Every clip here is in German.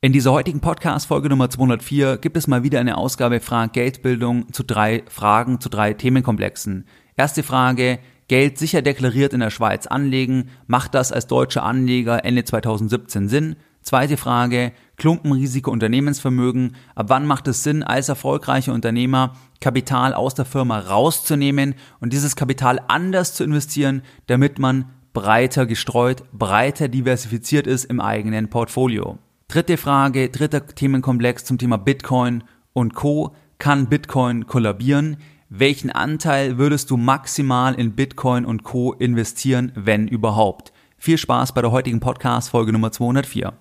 In dieser heutigen Podcast-Folge Nummer 204 gibt es mal wieder eine Ausgabe Frag Geldbildung zu drei Fragen, zu drei Themenkomplexen. Erste Frage, Geld sicher deklariert in der Schweiz anlegen, macht das als deutscher Anleger Ende 2017 Sinn? Zweite Frage, Klumpenrisiko Unternehmensvermögen, ab wann macht es Sinn, als erfolgreicher Unternehmer Kapital aus der Firma rauszunehmen und dieses Kapital anders zu investieren, damit man breiter gestreut, breiter diversifiziert ist im eigenen Portfolio. Dritte Frage, dritter Themenkomplex zum Thema Bitcoin und Co. Kann Bitcoin kollabieren? Welchen Anteil würdest du maximal in Bitcoin und Co. investieren, wenn überhaupt? Viel Spaß bei der heutigen Podcast Folge Nummer 204.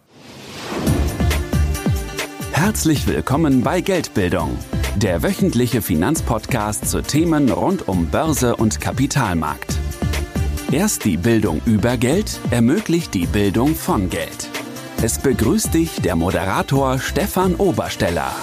Herzlich willkommen bei Geldbildung, der wöchentliche Finanzpodcast zu Themen rund um Börse und Kapitalmarkt. Erst die Bildung über Geld ermöglicht die Bildung von Geld. Es begrüßt dich der Moderator Stefan Obersteller.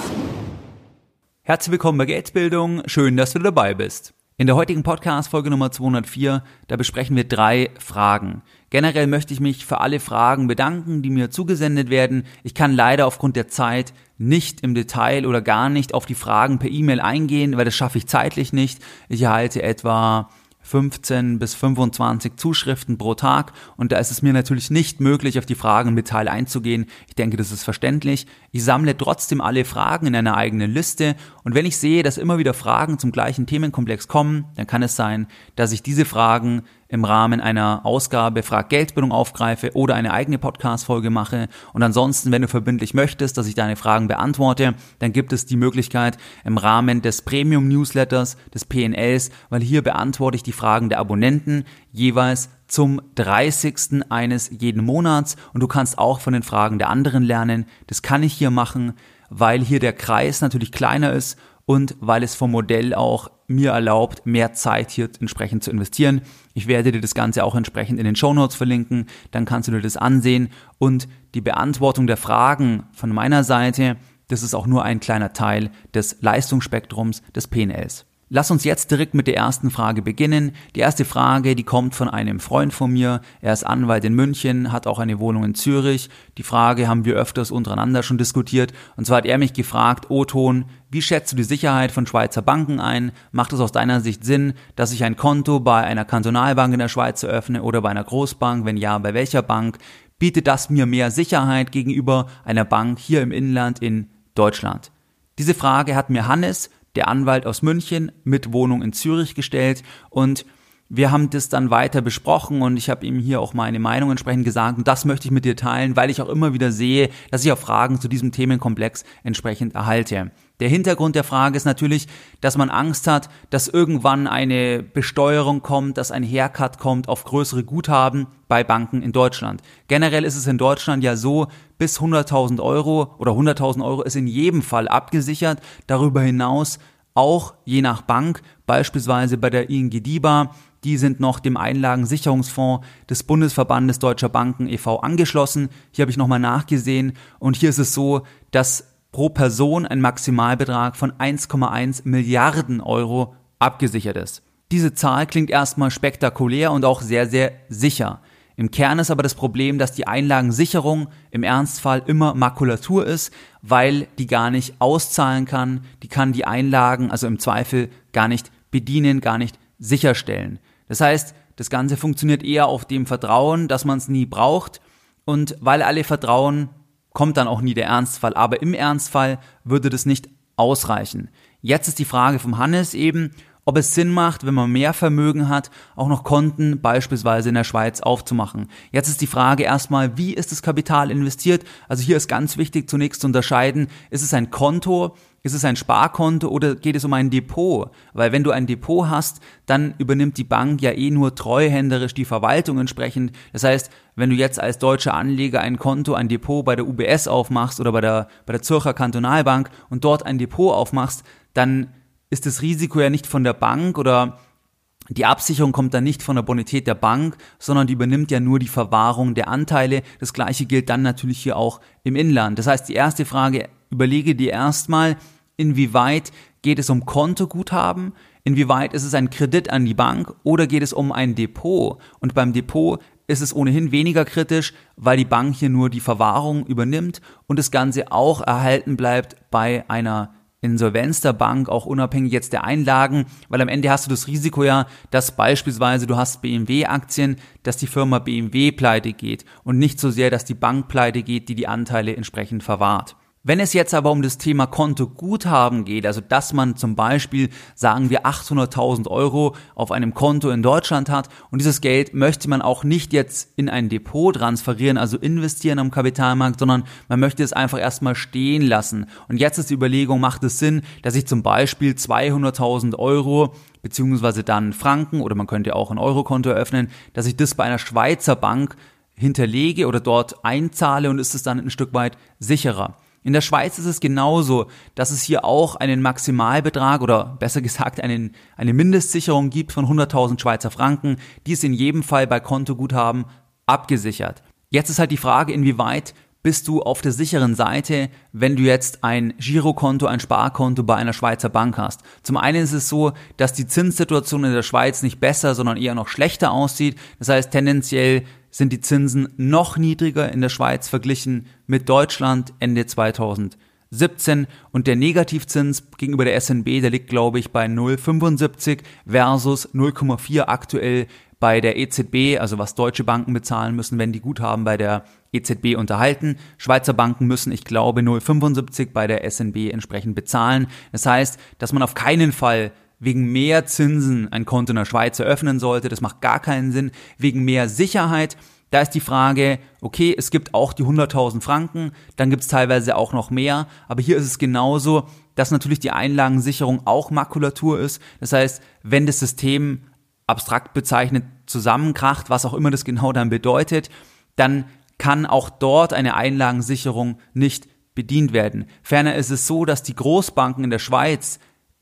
Herzlich willkommen bei Geldbildung. Schön, dass du dabei bist. In der heutigen Podcast Folge Nummer 204, da besprechen wir drei Fragen. Generell möchte ich mich für alle Fragen bedanken, die mir zugesendet werden. Ich kann leider aufgrund der Zeit nicht im Detail oder gar nicht auf die Fragen per E-Mail eingehen, weil das schaffe ich zeitlich nicht. Ich erhalte etwa 15 bis 25 Zuschriften pro Tag und da ist es mir natürlich nicht möglich, auf die Fragen im Detail einzugehen. Ich denke, das ist verständlich. Ich sammle trotzdem alle Fragen in einer eigenen Liste und wenn ich sehe, dass immer wieder Fragen zum gleichen Themenkomplex kommen, dann kann es sein, dass ich diese Fragen im Rahmen einer Ausgabe Frag Geldbildung aufgreife oder eine eigene Podcast-Folge mache. Und ansonsten, wenn du verbindlich möchtest, dass ich deine Fragen beantworte, dann gibt es die Möglichkeit im Rahmen des Premium-Newsletters, des PNLs, weil hier beantworte ich die Fragen der Abonnenten jeweils zum 30. eines jeden Monats und du kannst auch von den Fragen der anderen lernen. Das kann ich hier machen, weil hier der Kreis natürlich kleiner ist und weil es vom Modell auch mir erlaubt, mehr Zeit hier entsprechend zu investieren. Ich werde dir das Ganze auch entsprechend in den Show Notes verlinken, dann kannst du dir das ansehen und die Beantwortung der Fragen von meiner Seite, das ist auch nur ein kleiner Teil des Leistungsspektrums des PNLs. Lass uns jetzt direkt mit der ersten Frage beginnen. Die erste Frage, die kommt von einem Freund von mir. Er ist Anwalt in München, hat auch eine Wohnung in Zürich. Die Frage haben wir öfters untereinander schon diskutiert. Und zwar hat er mich gefragt, Oton, wie schätzt du die Sicherheit von Schweizer Banken ein? Macht es aus deiner Sicht Sinn, dass ich ein Konto bei einer Kantonalbank in der Schweiz eröffne oder bei einer Großbank? Wenn ja, bei welcher Bank? Bietet das mir mehr Sicherheit gegenüber einer Bank hier im Inland in Deutschland? Diese Frage hat mir Hannes, der Anwalt aus München mit Wohnung in Zürich gestellt und wir haben das dann weiter besprochen und ich habe ihm hier auch meine Meinung entsprechend gesagt und das möchte ich mit dir teilen, weil ich auch immer wieder sehe, dass ich auch Fragen zu diesem Themenkomplex entsprechend erhalte. Der Hintergrund der Frage ist natürlich, dass man Angst hat, dass irgendwann eine Besteuerung kommt, dass ein Haircut kommt auf größere Guthaben bei Banken in Deutschland. Generell ist es in Deutschland ja so, bis 100.000 Euro oder 100.000 Euro ist in jedem Fall abgesichert. Darüber hinaus auch je nach Bank, beispielsweise bei der ING DIBA, die sind noch dem Einlagensicherungsfonds des Bundesverbandes Deutscher Banken e.V. angeschlossen. Hier habe ich nochmal nachgesehen und hier ist es so, dass pro Person ein Maximalbetrag von 1,1 Milliarden Euro abgesichert ist. Diese Zahl klingt erstmal spektakulär und auch sehr, sehr sicher. Im Kern ist aber das Problem, dass die Einlagensicherung im Ernstfall immer Makulatur ist, weil die gar nicht auszahlen kann, die kann die Einlagen, also im Zweifel, gar nicht bedienen, gar nicht sicherstellen. Das heißt, das Ganze funktioniert eher auf dem Vertrauen, dass man es nie braucht und weil alle vertrauen, kommt dann auch nie der Ernstfall. Aber im Ernstfall würde das nicht ausreichen. Jetzt ist die Frage vom Hannes eben, ob es Sinn macht, wenn man mehr Vermögen hat, auch noch Konten beispielsweise in der Schweiz aufzumachen. Jetzt ist die Frage erstmal, wie ist das Kapital investiert? Also hier ist ganz wichtig zunächst zu unterscheiden, ist es ein Konto, ist es ein Sparkonto oder geht es um ein Depot? Weil wenn du ein Depot hast, dann übernimmt die Bank ja eh nur treuhänderisch die Verwaltung entsprechend. Das heißt, wenn du jetzt als deutscher Anleger ein Konto, ein Depot bei der UBS aufmachst oder bei der, bei der Zürcher Kantonalbank und dort ein Depot aufmachst, dann ist das Risiko ja nicht von der Bank oder die Absicherung kommt dann nicht von der Bonität der Bank, sondern die übernimmt ja nur die Verwahrung der Anteile. Das gleiche gilt dann natürlich hier auch im Inland. Das heißt, die erste Frage, überlege dir erstmal, inwieweit geht es um Kontoguthaben, inwieweit ist es ein Kredit an die Bank oder geht es um ein Depot. Und beim Depot ist es ohnehin weniger kritisch, weil die Bank hier nur die Verwahrung übernimmt und das Ganze auch erhalten bleibt bei einer Insolvenz der Bank, auch unabhängig jetzt der Einlagen, weil am Ende hast du das Risiko ja, dass beispielsweise du hast BMW-Aktien, dass die Firma BMW pleite geht und nicht so sehr, dass die Bank pleite geht, die die Anteile entsprechend verwahrt. Wenn es jetzt aber um das Thema Kontoguthaben geht, also dass man zum Beispiel, sagen wir, 800.000 Euro auf einem Konto in Deutschland hat und dieses Geld möchte man auch nicht jetzt in ein Depot transferieren, also investieren am Kapitalmarkt, sondern man möchte es einfach erstmal stehen lassen. Und jetzt ist die Überlegung, macht es Sinn, dass ich zum Beispiel 200.000 Euro beziehungsweise dann Franken oder man könnte auch ein Eurokonto eröffnen, dass ich das bei einer Schweizer Bank hinterlege oder dort einzahle und ist es dann ein Stück weit sicherer. In der Schweiz ist es genauso, dass es hier auch einen Maximalbetrag oder besser gesagt einen, eine Mindestsicherung gibt von 100.000 Schweizer Franken. Die ist in jedem Fall bei Kontoguthaben abgesichert. Jetzt ist halt die Frage, inwieweit bist du auf der sicheren Seite, wenn du jetzt ein Girokonto, ein Sparkonto bei einer Schweizer Bank hast. Zum einen ist es so, dass die Zinssituation in der Schweiz nicht besser, sondern eher noch schlechter aussieht. Das heißt, tendenziell sind die Zinsen noch niedriger in der Schweiz verglichen mit Deutschland Ende 2017 und der Negativzins gegenüber der SNB, der liegt glaube ich bei 0,75 versus 0,4 aktuell bei der EZB, also was deutsche Banken bezahlen müssen, wenn die Guthaben bei der EZB unterhalten. Schweizer Banken müssen, ich glaube, 0,75 bei der SNB entsprechend bezahlen. Das heißt, dass man auf keinen Fall wegen mehr Zinsen ein Konto in der Schweiz eröffnen sollte. Das macht gar keinen Sinn. Wegen mehr Sicherheit. Da ist die Frage, okay, es gibt auch die 100.000 Franken, dann gibt es teilweise auch noch mehr, aber hier ist es genauso, dass natürlich die Einlagensicherung auch Makulatur ist. Das heißt, wenn das System abstrakt bezeichnet zusammenkracht, was auch immer das genau dann bedeutet, dann kann auch dort eine Einlagensicherung nicht bedient werden. Ferner ist es so, dass die Großbanken in der Schweiz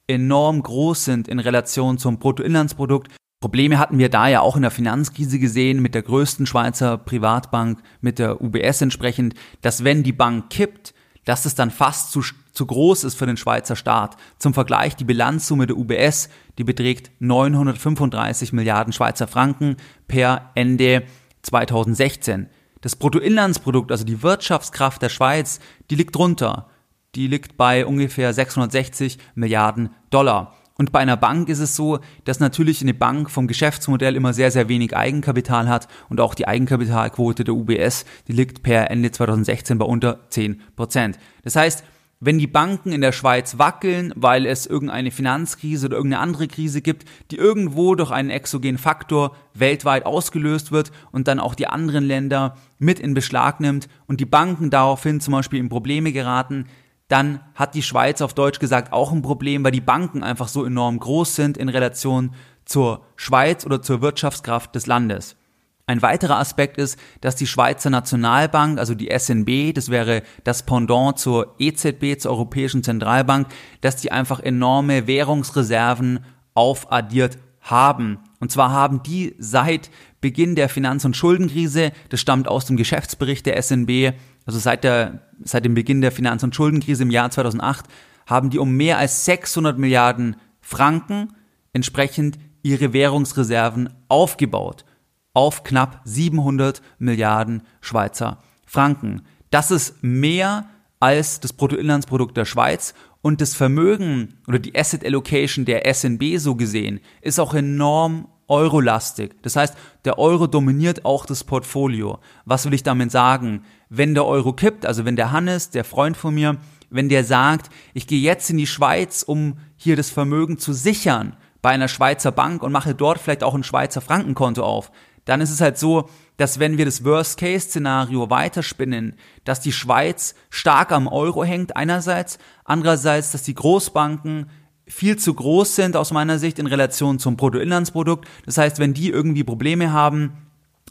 enorm groß sind in Relation zum Bruttoinlandsprodukt. Probleme hatten wir da ja auch in der Finanzkrise gesehen mit der größten Schweizer Privatbank, mit der UBS entsprechend, dass wenn die Bank kippt, dass es dann fast zu, zu groß ist für den Schweizer Staat. Zum Vergleich, die Bilanzsumme der UBS, die beträgt 935 Milliarden Schweizer Franken per Ende 2016. Das Bruttoinlandsprodukt, also die Wirtschaftskraft der Schweiz, die liegt drunter die liegt bei ungefähr 660 Milliarden Dollar. Und bei einer Bank ist es so, dass natürlich eine Bank vom Geschäftsmodell immer sehr, sehr wenig Eigenkapital hat und auch die Eigenkapitalquote der UBS, die liegt per Ende 2016 bei unter 10 Prozent. Das heißt, wenn die Banken in der Schweiz wackeln, weil es irgendeine Finanzkrise oder irgendeine andere Krise gibt, die irgendwo durch einen exogenen Faktor weltweit ausgelöst wird und dann auch die anderen Länder mit in Beschlag nimmt und die Banken daraufhin zum Beispiel in Probleme geraten, dann hat die Schweiz auf Deutsch gesagt auch ein Problem, weil die Banken einfach so enorm groß sind in Relation zur Schweiz oder zur Wirtschaftskraft des Landes. Ein weiterer Aspekt ist, dass die Schweizer Nationalbank, also die SNB, das wäre das Pendant zur EZB, zur Europäischen Zentralbank, dass die einfach enorme Währungsreserven aufaddiert haben. Und zwar haben die seit Beginn der Finanz- und Schuldenkrise, das stammt aus dem Geschäftsbericht der SNB, also seit, der, seit dem Beginn der Finanz- und Schuldenkrise im Jahr 2008, haben die um mehr als 600 Milliarden Franken entsprechend ihre Währungsreserven aufgebaut auf knapp 700 Milliarden Schweizer Franken. Das ist mehr als das Bruttoinlandsprodukt der Schweiz und das Vermögen oder die Asset Allocation der SNB so gesehen ist auch enorm eurolastig. Das heißt, der Euro dominiert auch das Portfolio. Was will ich damit sagen? Wenn der Euro kippt, also wenn der Hannes, der Freund von mir, wenn der sagt, ich gehe jetzt in die Schweiz, um hier das Vermögen zu sichern bei einer Schweizer Bank und mache dort vielleicht auch ein Schweizer Frankenkonto auf, dann ist es halt so, dass wenn wir das Worst-Case-Szenario weiterspinnen, dass die Schweiz stark am Euro hängt einerseits, andererseits, dass die Großbanken viel zu groß sind aus meiner Sicht in Relation zum Bruttoinlandsprodukt. Das heißt, wenn die irgendwie Probleme haben,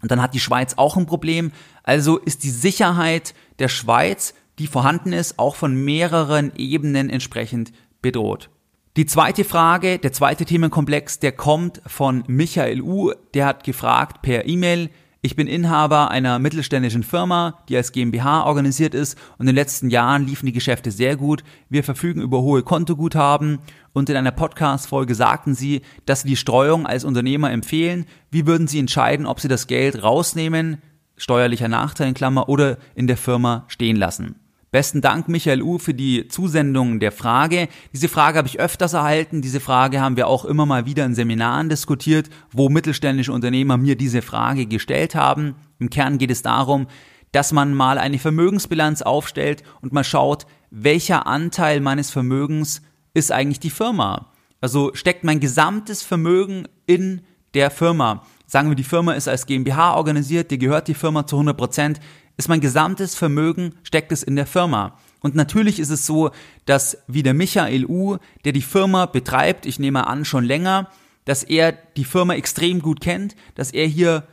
dann hat die Schweiz auch ein Problem. Also ist die Sicherheit der Schweiz, die vorhanden ist, auch von mehreren Ebenen entsprechend bedroht. Die zweite Frage, der zweite Themenkomplex, der kommt von Michael U. Der hat gefragt per E-Mail, ich bin Inhaber einer mittelständischen Firma, die als GmbH organisiert ist und in den letzten Jahren liefen die Geschäfte sehr gut. Wir verfügen über hohe Kontoguthaben und in einer Podcast-Folge sagten Sie, dass Sie die Streuung als Unternehmer empfehlen. Wie würden Sie entscheiden, ob Sie das Geld rausnehmen, steuerlicher Nachteil in Klammer, oder in der Firma stehen lassen? Besten Dank, Michael U., für die Zusendung der Frage. Diese Frage habe ich öfters erhalten. Diese Frage haben wir auch immer mal wieder in Seminaren diskutiert, wo mittelständische Unternehmer mir diese Frage gestellt haben. Im Kern geht es darum, dass man mal eine Vermögensbilanz aufstellt und mal schaut, welcher Anteil meines Vermögens ist eigentlich die Firma. Also steckt mein gesamtes Vermögen in der Firma. Sagen wir, die Firma ist als GmbH organisiert, dir gehört die Firma zu 100 Prozent ist mein gesamtes Vermögen, steckt es in der Firma. Und natürlich ist es so, dass wie der Michael U., der die Firma betreibt, ich nehme an schon länger, dass er die Firma extrem gut kennt, dass er hier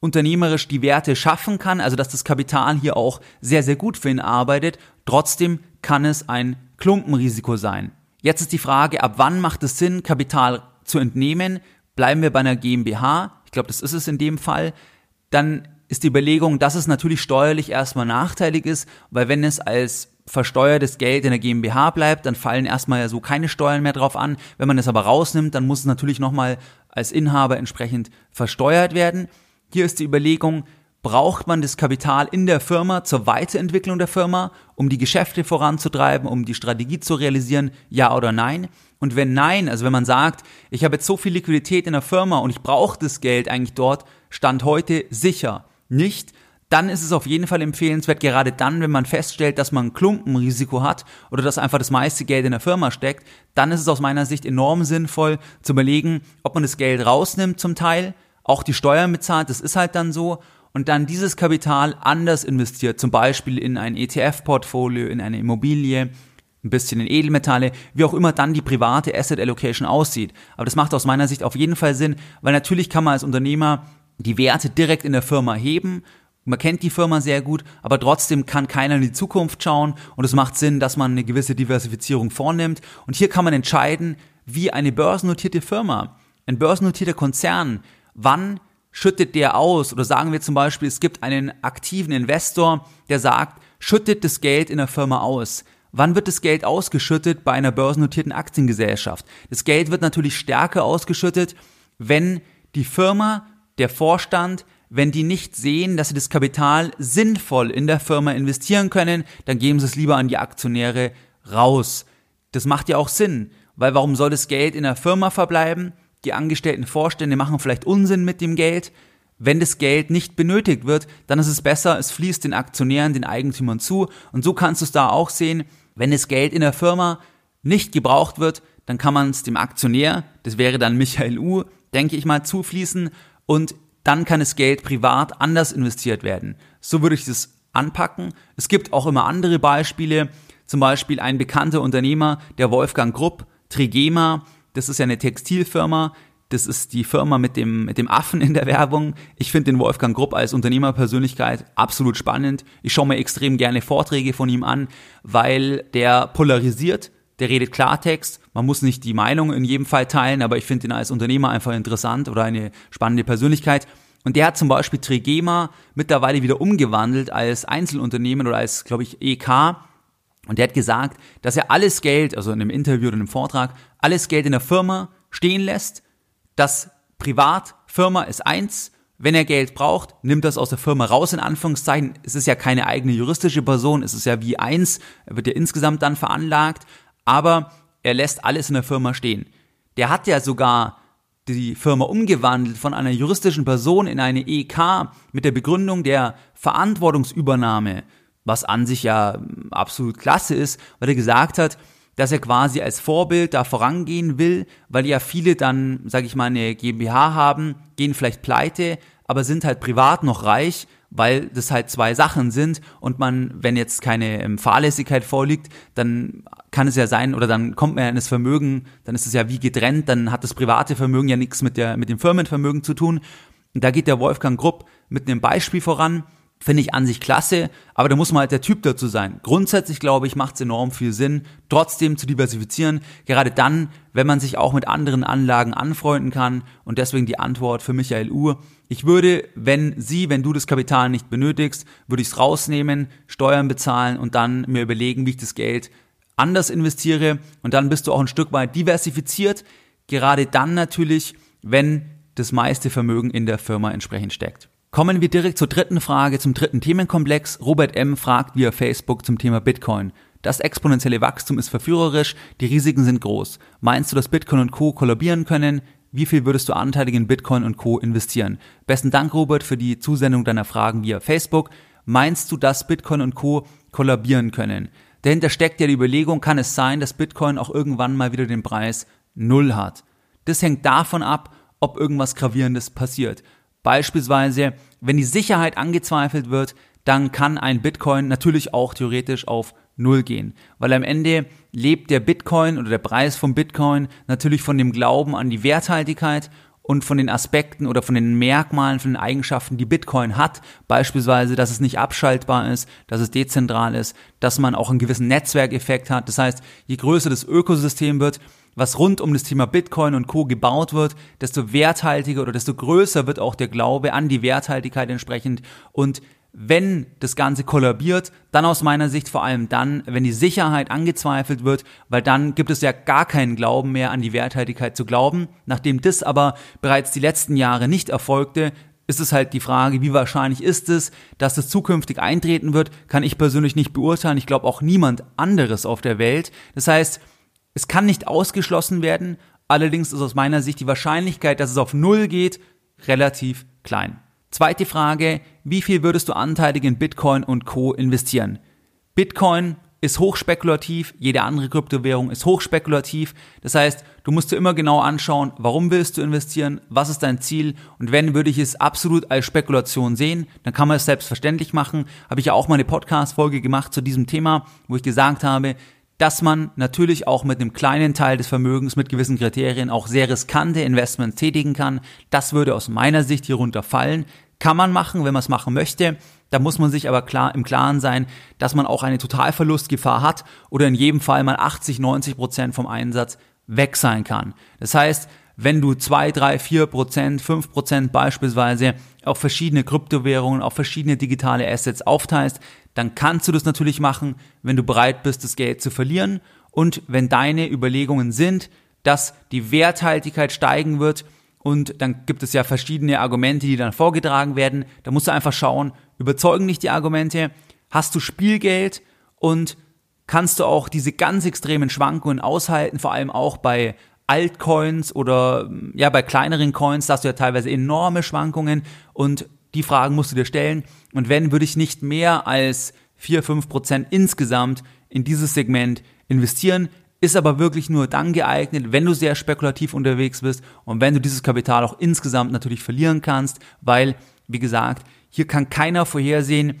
unternehmerisch die Werte schaffen kann, also dass das Kapital hier auch sehr, sehr gut für ihn arbeitet. Trotzdem kann es ein Klumpenrisiko sein. Jetzt ist die Frage, ab wann macht es Sinn, Kapital zu entnehmen? Bleiben wir bei einer GmbH? Ich glaube, das ist es in dem Fall. Dann ist die Überlegung, dass es natürlich steuerlich erstmal nachteilig ist, weil wenn es als versteuertes Geld in der GmbH bleibt, dann fallen erstmal ja so keine Steuern mehr drauf an. Wenn man es aber rausnimmt, dann muss es natürlich nochmal als Inhaber entsprechend versteuert werden. Hier ist die Überlegung, braucht man das Kapital in der Firma zur Weiterentwicklung der Firma, um die Geschäfte voranzutreiben, um die Strategie zu realisieren, ja oder nein? Und wenn nein, also wenn man sagt, ich habe jetzt so viel Liquidität in der Firma und ich brauche das Geld eigentlich dort, stand heute sicher, nicht, dann ist es auf jeden Fall empfehlenswert, gerade dann, wenn man feststellt, dass man ein Klumpenrisiko hat oder dass einfach das meiste Geld in der Firma steckt, dann ist es aus meiner Sicht enorm sinnvoll zu überlegen, ob man das Geld rausnimmt zum Teil, auch die Steuern bezahlt, das ist halt dann so, und dann dieses Kapital anders investiert, zum Beispiel in ein ETF-Portfolio, in eine Immobilie, ein bisschen in Edelmetalle, wie auch immer dann die private Asset Allocation aussieht. Aber das macht aus meiner Sicht auf jeden Fall Sinn, weil natürlich kann man als Unternehmer die Werte direkt in der Firma heben. Man kennt die Firma sehr gut, aber trotzdem kann keiner in die Zukunft schauen und es macht Sinn, dass man eine gewisse Diversifizierung vornimmt. Und hier kann man entscheiden, wie eine börsennotierte Firma, ein börsennotierter Konzern, wann schüttet der aus? Oder sagen wir zum Beispiel, es gibt einen aktiven Investor, der sagt, schüttet das Geld in der Firma aus. Wann wird das Geld ausgeschüttet bei einer börsennotierten Aktiengesellschaft? Das Geld wird natürlich stärker ausgeschüttet, wenn die Firma der Vorstand, wenn die nicht sehen, dass sie das Kapital sinnvoll in der Firma investieren können, dann geben sie es lieber an die Aktionäre raus. Das macht ja auch Sinn, weil warum soll das Geld in der Firma verbleiben? Die angestellten Vorstände machen vielleicht Unsinn mit dem Geld. Wenn das Geld nicht benötigt wird, dann ist es besser, es fließt den Aktionären, den Eigentümern zu. Und so kannst du es da auch sehen. Wenn das Geld in der Firma nicht gebraucht wird, dann kann man es dem Aktionär, das wäre dann Michael U., denke ich mal, zufließen und dann kann das Geld privat anders investiert werden. So würde ich das anpacken. Es gibt auch immer andere Beispiele, zum Beispiel ein bekannter Unternehmer, der Wolfgang Grupp, Trigema, das ist ja eine Textilfirma, das ist die Firma mit dem, mit dem Affen in der Werbung. Ich finde den Wolfgang Grupp als Unternehmerpersönlichkeit absolut spannend. Ich schaue mir extrem gerne Vorträge von ihm an, weil der polarisiert der redet Klartext. Man muss nicht die Meinung in jedem Fall teilen, aber ich finde ihn als Unternehmer einfach interessant oder eine spannende Persönlichkeit. Und der hat zum Beispiel Trigema mittlerweile wieder umgewandelt als Einzelunternehmen oder als, glaube ich, EK. Und der hat gesagt, dass er alles Geld, also in einem Interview oder in einem Vortrag, alles Geld in der Firma stehen lässt. Das Privatfirma ist eins. Wenn er Geld braucht, nimmt das aus der Firma raus, in Anführungszeichen. Es ist ja keine eigene juristische Person, es ist ja wie eins, er wird ja insgesamt dann veranlagt aber er lässt alles in der Firma stehen. Der hat ja sogar die Firma umgewandelt von einer juristischen Person in eine EK mit der Begründung der Verantwortungsübernahme, was an sich ja absolut klasse ist, weil er gesagt hat, dass er quasi als Vorbild da vorangehen will, weil ja viele dann, sage ich mal, eine GmbH haben, gehen vielleicht pleite, aber sind halt privat noch reich weil das halt zwei Sachen sind und man, wenn jetzt keine ähm, Fahrlässigkeit vorliegt, dann kann es ja sein, oder dann kommt man ja in das Vermögen, dann ist es ja wie getrennt, dann hat das private Vermögen ja nichts mit, der, mit dem Firmenvermögen zu tun. Und da geht der Wolfgang Grupp mit einem Beispiel voran, Finde ich an sich klasse, aber da muss man halt der Typ dazu sein. Grundsätzlich glaube ich, macht es enorm viel Sinn, trotzdem zu diversifizieren, gerade dann, wenn man sich auch mit anderen Anlagen anfreunden kann. Und deswegen die Antwort für Michael Uhr. Ich würde, wenn Sie, wenn du das Kapital nicht benötigst, würde ich es rausnehmen, Steuern bezahlen und dann mir überlegen, wie ich das Geld anders investiere. Und dann bist du auch ein Stück weit diversifiziert. Gerade dann natürlich, wenn das meiste Vermögen in der Firma entsprechend steckt. Kommen wir direkt zur dritten Frage, zum dritten Themenkomplex. Robert M. fragt via Facebook zum Thema Bitcoin. Das exponentielle Wachstum ist verführerisch, die Risiken sind groß. Meinst du, dass Bitcoin und Co. kollabieren können? Wie viel würdest du anteilig in Bitcoin und Co. investieren? Besten Dank, Robert, für die Zusendung deiner Fragen via Facebook. Meinst du, dass Bitcoin und Co. kollabieren können? Dahinter steckt ja die Überlegung, kann es sein, dass Bitcoin auch irgendwann mal wieder den Preis Null hat? Das hängt davon ab, ob irgendwas Gravierendes passiert. Beispielsweise, wenn die Sicherheit angezweifelt wird, dann kann ein Bitcoin natürlich auch theoretisch auf Null gehen. Weil am Ende lebt der Bitcoin oder der Preis vom Bitcoin natürlich von dem Glauben an die Werthaltigkeit und von den Aspekten oder von den Merkmalen, von den Eigenschaften, die Bitcoin hat. Beispielsweise, dass es nicht abschaltbar ist, dass es dezentral ist, dass man auch einen gewissen Netzwerkeffekt hat. Das heißt, je größer das Ökosystem wird, was rund um das Thema Bitcoin und Co. gebaut wird, desto werthaltiger oder desto größer wird auch der Glaube an die Werthaltigkeit entsprechend. Und wenn das Ganze kollabiert, dann aus meiner Sicht vor allem dann, wenn die Sicherheit angezweifelt wird, weil dann gibt es ja gar keinen Glauben mehr an die Werthaltigkeit zu glauben. Nachdem das aber bereits die letzten Jahre nicht erfolgte, ist es halt die Frage, wie wahrscheinlich ist es, dass es zukünftig eintreten wird, kann ich persönlich nicht beurteilen. Ich glaube auch niemand anderes auf der Welt. Das heißt, es kann nicht ausgeschlossen werden, allerdings ist aus meiner Sicht die Wahrscheinlichkeit, dass es auf Null geht, relativ klein. Zweite Frage, wie viel würdest du anteilig in Bitcoin und Co investieren? Bitcoin ist hochspekulativ, jede andere Kryptowährung ist hochspekulativ. Das heißt, du musst dir immer genau anschauen, warum willst du investieren, was ist dein Ziel und wenn würde ich es absolut als Spekulation sehen, dann kann man es selbstverständlich machen. Habe ich ja auch mal eine Podcast-Folge gemacht zu diesem Thema, wo ich gesagt habe, dass man natürlich auch mit einem kleinen Teil des Vermögens mit gewissen Kriterien auch sehr riskante Investments tätigen kann. Das würde aus meiner Sicht hierunter fallen. Kann man machen, wenn man es machen möchte. Da muss man sich aber klar im Klaren sein, dass man auch eine Totalverlustgefahr hat oder in jedem Fall mal 80, 90 Prozent vom Einsatz weg sein kann. Das heißt, wenn du zwei, drei, vier Prozent, fünf Prozent beispielsweise auf verschiedene Kryptowährungen, auf verschiedene digitale Assets aufteilst, dann kannst du das natürlich machen, wenn du bereit bist, das Geld zu verlieren und wenn deine Überlegungen sind, dass die Werthaltigkeit steigen wird und dann gibt es ja verschiedene Argumente, die dann vorgetragen werden. Da musst du einfach schauen, überzeugen dich die Argumente, hast du Spielgeld und kannst du auch diese ganz extremen Schwankungen aushalten, vor allem auch bei Altcoins oder ja bei kleineren Coins, hast du ja teilweise enorme Schwankungen und die Fragen musst du dir stellen. Und wenn, würde ich nicht mehr als 4, 5 Prozent insgesamt in dieses Segment investieren. Ist aber wirklich nur dann geeignet, wenn du sehr spekulativ unterwegs bist und wenn du dieses Kapital auch insgesamt natürlich verlieren kannst, weil, wie gesagt, hier kann keiner vorhersehen,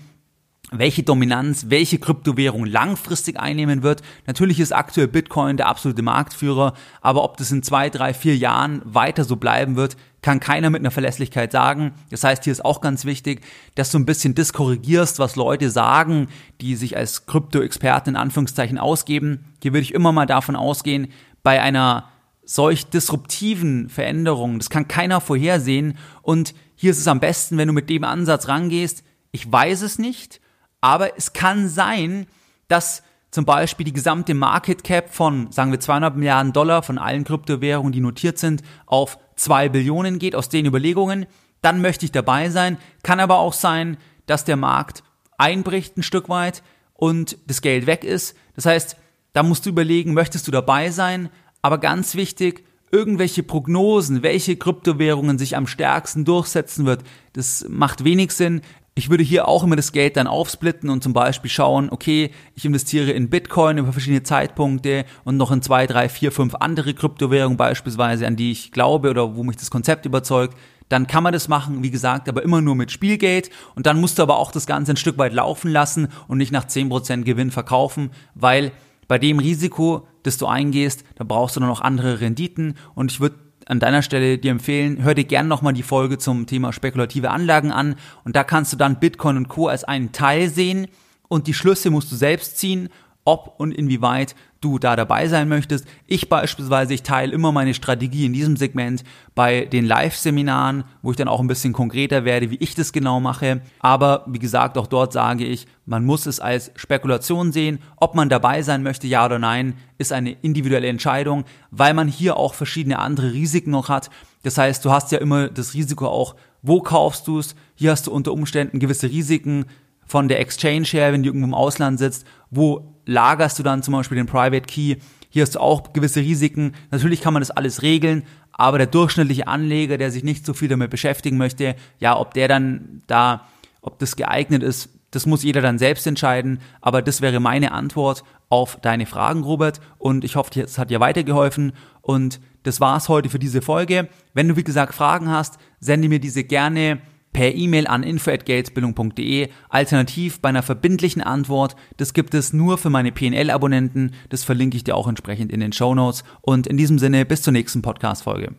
welche Dominanz, welche Kryptowährung langfristig einnehmen wird. Natürlich ist aktuell Bitcoin der absolute Marktführer, aber ob das in zwei, drei, vier Jahren weiter so bleiben wird, kann keiner mit einer Verlässlichkeit sagen. Das heißt, hier ist auch ganz wichtig, dass du ein bisschen diskorrigierst, was Leute sagen, die sich als Krypto-Experten in Anführungszeichen ausgeben. Hier würde ich immer mal davon ausgehen, bei einer solch disruptiven Veränderung, das kann keiner vorhersehen und hier ist es am besten, wenn du mit dem Ansatz rangehst, ich weiß es nicht, aber es kann sein, dass zum Beispiel die gesamte Market Cap von, sagen wir, 200 Milliarden Dollar von allen Kryptowährungen, die notiert sind, auf 2 Billionen geht, aus den Überlegungen, dann möchte ich dabei sein. Kann aber auch sein, dass der Markt einbricht ein Stück weit und das Geld weg ist. Das heißt, da musst du überlegen, möchtest du dabei sein? Aber ganz wichtig, irgendwelche Prognosen, welche Kryptowährungen sich am stärksten durchsetzen wird, das macht wenig Sinn. Ich würde hier auch immer das Geld dann aufsplitten und zum Beispiel schauen, okay, ich investiere in Bitcoin über verschiedene Zeitpunkte und noch in zwei, drei, vier, fünf andere Kryptowährungen beispielsweise, an die ich glaube oder wo mich das Konzept überzeugt. Dann kann man das machen, wie gesagt, aber immer nur mit Spielgeld und dann musst du aber auch das Ganze ein Stück weit laufen lassen und nicht nach 10% Gewinn verkaufen, weil bei dem Risiko, das du eingehst, da brauchst du dann noch andere Renditen und ich würde an deiner Stelle dir empfehlen, hör dir gerne nochmal die Folge zum Thema spekulative Anlagen an. Und da kannst du dann Bitcoin und Co. als einen Teil sehen. Und die Schlüsse musst du selbst ziehen, ob und inwieweit du da dabei sein möchtest. Ich beispielsweise, ich teile immer meine Strategie in diesem Segment bei den Live-Seminaren, wo ich dann auch ein bisschen konkreter werde, wie ich das genau mache. Aber wie gesagt, auch dort sage ich, man muss es als Spekulation sehen. Ob man dabei sein möchte, ja oder nein, ist eine individuelle Entscheidung, weil man hier auch verschiedene andere Risiken noch hat. Das heißt, du hast ja immer das Risiko auch, wo kaufst du es? Hier hast du unter Umständen gewisse Risiken von der Exchange her, wenn du irgendwo im Ausland sitzt, wo lagerst du dann zum Beispiel den Private Key. Hier hast du auch gewisse Risiken. Natürlich kann man das alles regeln, aber der durchschnittliche Anleger, der sich nicht so viel damit beschäftigen möchte, ja, ob der dann da, ob das geeignet ist, das muss jeder dann selbst entscheiden. Aber das wäre meine Antwort auf deine Fragen, Robert. Und ich hoffe, es hat dir weitergeholfen. Und das war's heute für diese Folge. Wenn du, wie gesagt, Fragen hast, sende mir diese gerne per E-Mail an info@geldbildung.de. Alternativ bei einer verbindlichen Antwort, das gibt es nur für meine PNL-Abonnenten. Das verlinke ich dir auch entsprechend in den Show Notes. Und in diesem Sinne, bis zur nächsten Podcast-Folge.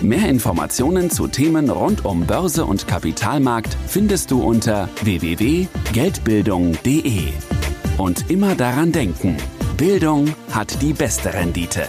Mehr Informationen zu Themen rund um Börse und Kapitalmarkt findest du unter www.geldbildung.de. Und immer daran denken, Bildung hat die beste Rendite.